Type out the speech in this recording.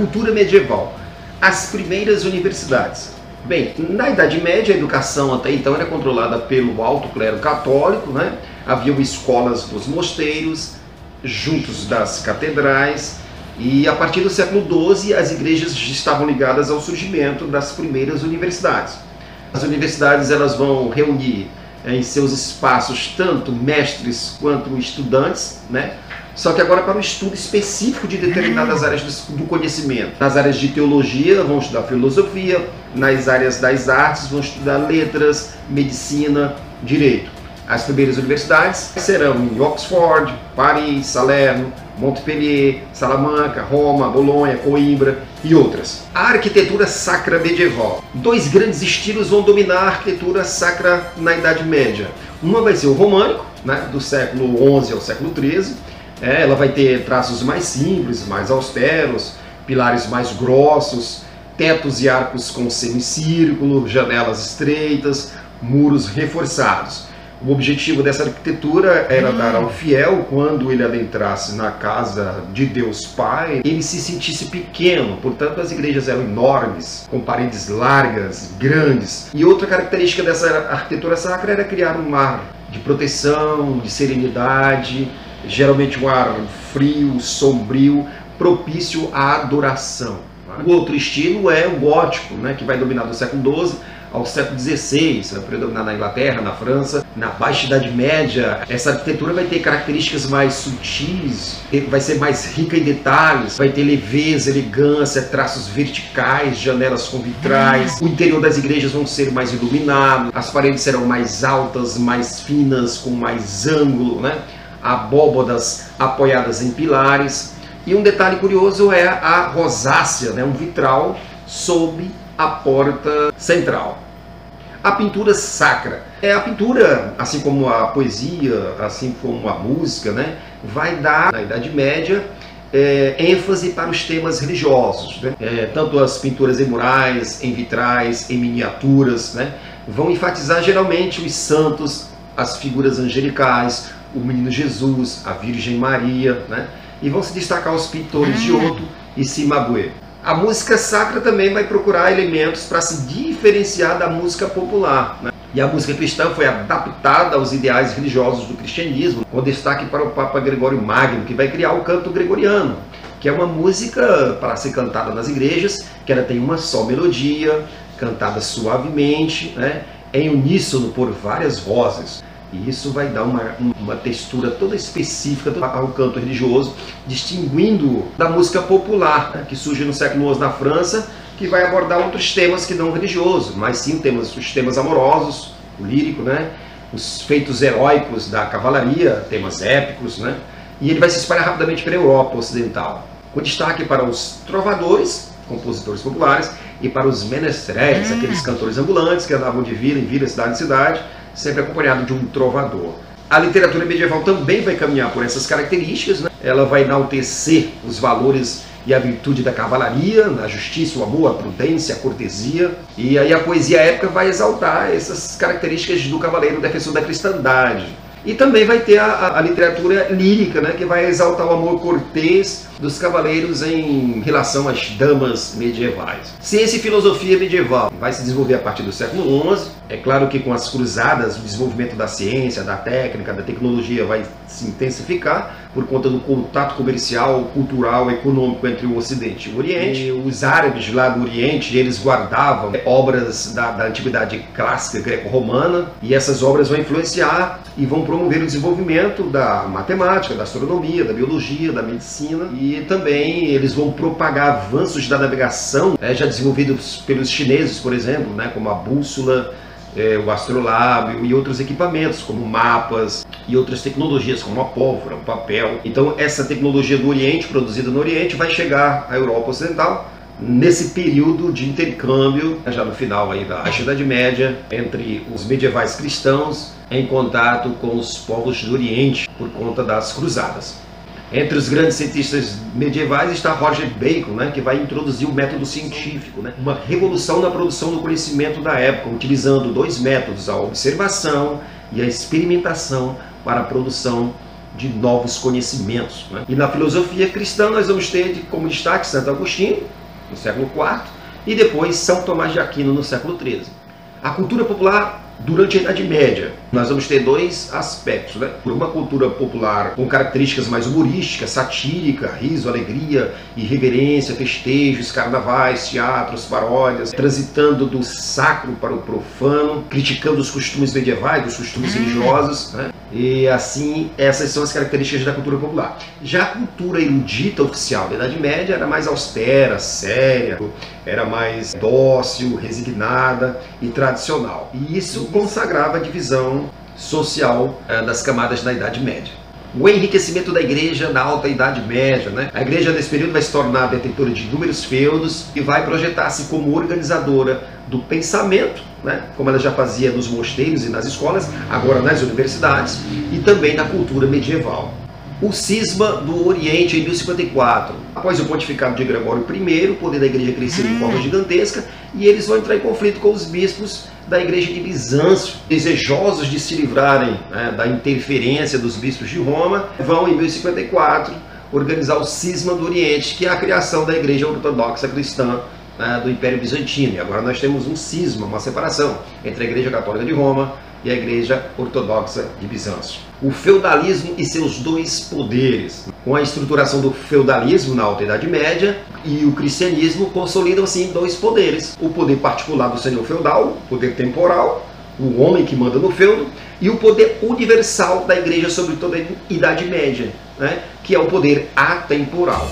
cultura medieval. As primeiras universidades. Bem, na Idade Média a educação até então era controlada pelo alto clero católico, né? Havia escolas dos mosteiros, juntos das catedrais, e a partir do século XII as igrejas estavam ligadas ao surgimento das primeiras universidades. As universidades elas vão reunir eh, em seus espaços tanto mestres quanto estudantes, né? Só que agora para um estudo específico de determinadas áreas do conhecimento. Nas áreas de teologia vão estudar filosofia, nas áreas das artes vão estudar letras, medicina, direito. As primeiras universidades serão em Oxford, Paris, Salerno, Montpellier, Salamanca, Roma, Bolonha, Coimbra e outras. A arquitetura sacra medieval. Dois grandes estilos vão dominar a arquitetura sacra na Idade Média. Uma vai ser o românico, né, do século XI ao século XIII. É, ela vai ter traços mais simples, mais austeros, pilares mais grossos, tetos e arcos com semicírculo, janelas estreitas, muros reforçados. O objetivo dessa arquitetura era hum. dar ao fiel, quando ele adentrasse na casa de Deus Pai, ele se sentisse pequeno. Portanto, as igrejas eram enormes, com paredes largas, grandes. E outra característica dessa arquitetura sacra era criar um ar de proteção, de serenidade, geralmente um ar frio, sombrio, propício à adoração. O outro estilo é o gótico, né, que vai dominar do século XII ao século XVI, vai predominar na Inglaterra, na França, na Baixa Idade Média. Essa arquitetura vai ter características mais sutis, vai ser mais rica em detalhes, vai ter leveza, elegância, traços verticais, janelas com vitrais. O interior das igrejas vão ser mais iluminado, as paredes serão mais altas, mais finas, com mais ângulo, né? Abóbodas apoiadas em pilares. E um detalhe curioso é a rosácea, né? um vitral sob a porta central. A pintura sacra. É a pintura, assim como a poesia, assim como a música, né, vai dar, na Idade Média, é, ênfase para os temas religiosos. Né? É, tanto as pinturas em murais, em vitrais, em miniaturas, né, vão enfatizar geralmente os santos, as figuras angelicais, o menino Jesus, a Virgem Maria, né, e vão se destacar os pintores de Otto e Cimabue. A música sacra também vai procurar elementos para se diferenciar da música popular. Né? E a música cristã foi adaptada aos ideais religiosos do cristianismo, com destaque para o Papa Gregório Magno, que vai criar o canto gregoriano, que é uma música para ser cantada nas igrejas, que ela tem uma só melodia, cantada suavemente, né? em uníssono por várias vozes. E isso vai dar uma, uma textura toda específica ao canto religioso, distinguindo da música popular, né, que surge no século XI na França, que vai abordar outros temas que não religiosos, mas sim temas, os temas amorosos, o lírico, né, os feitos heróicos da cavalaria, temas épicos, né, e ele vai se espalhar rapidamente pela Europa Ocidental, com destaque para os trovadores, compositores populares, e para os menestréis, aqueles cantores ambulantes que andavam de vila em vila, cidade em cidade, sempre acompanhado de um trovador. A literatura medieval também vai caminhar por essas características, né? ela vai enaltecer os valores e a virtude da cavalaria, a justiça, o amor, a prudência, a cortesia. E aí a poesia épica vai exaltar essas características do cavaleiro defensor da cristandade. E também vai ter a, a, literatura lírica, né, que vai exaltar o amor cortês dos cavaleiros em relação às damas medievais. Ciência e filosofia medieval vai se desenvolver a partir do século XI. É claro que com as cruzadas, o desenvolvimento da ciência, da técnica, da tecnologia vai se intensificar por conta do contato comercial, cultural, econômico entre o Ocidente e o Oriente. E os árabes lá do Oriente, eles guardavam obras da, da antiguidade clássica greco-romana e essas obras vão influenciar e vão promover o desenvolvimento da matemática, da astronomia, da biologia, da medicina e também eles vão propagar avanços da navegação né, já desenvolvidos pelos chineses, por exemplo, né, como a bússola, é, o astrolábio e outros equipamentos, como mapas e outras tecnologias, como a pólvora, o papel. Então, essa tecnologia do Oriente, produzida no Oriente, vai chegar à Europa Ocidental nesse período de intercâmbio, já no final aí da Idade Média, entre os medievais cristãos em contato com os povos do Oriente por conta das cruzadas. Entre os grandes cientistas medievais está Roger Bacon, né, que vai introduzir o método científico, né, uma revolução na produção do conhecimento da época, utilizando dois métodos, a observação e a experimentação para a produção de novos conhecimentos. Né? E na filosofia cristã nós vamos ter como destaque Santo Agostinho, no século IV, e depois São Tomás de Aquino, no século XIII. A cultura popular durante a Idade Média. Nós vamos ter dois aspectos, né? Por uma cultura popular com características mais humorísticas, satírica, riso, alegria, irreverência, festejos, carnavais, teatros, paródias, transitando do sacro para o profano, criticando os costumes medievais, os costumes hum. religiosos, né? E assim, essas são as características da cultura popular. Já a cultura erudita oficial da Idade Média era mais austera, séria, era mais dócil, resignada e tradicional. E isso consagrava a divisão social eh, das camadas da Idade Média. O enriquecimento da igreja na Alta Idade Média. Né? A igreja nesse período vai se tornar detentora de inúmeros feudos e vai projetar-se como organizadora do pensamento, né? como ela já fazia nos mosteiros e nas escolas, agora nas universidades, e também na cultura medieval o cisma do Oriente em 1054. Após o pontificado de Gregório I, o poder da igreja cresceu de forma gigantesca e eles vão entrar em conflito com os bispos da igreja de Bizâncio, desejosos de se livrarem né, da interferência dos bispos de Roma, vão em 1054 organizar o cisma do Oriente, que é a criação da igreja ortodoxa cristã né, do Império Bizantino. E agora nós temos um cisma, uma separação entre a igreja católica de Roma e a Igreja Ortodoxa de Bizâncio. O feudalismo e seus dois poderes. Com a estruturação do feudalismo na Alta Idade Média e o cristianismo consolidam assim dois poderes: o poder particular do senhor feudal, o poder temporal, o homem que manda no feudo, e o poder universal da igreja sobre toda a Idade Média, né? que é o poder atemporal.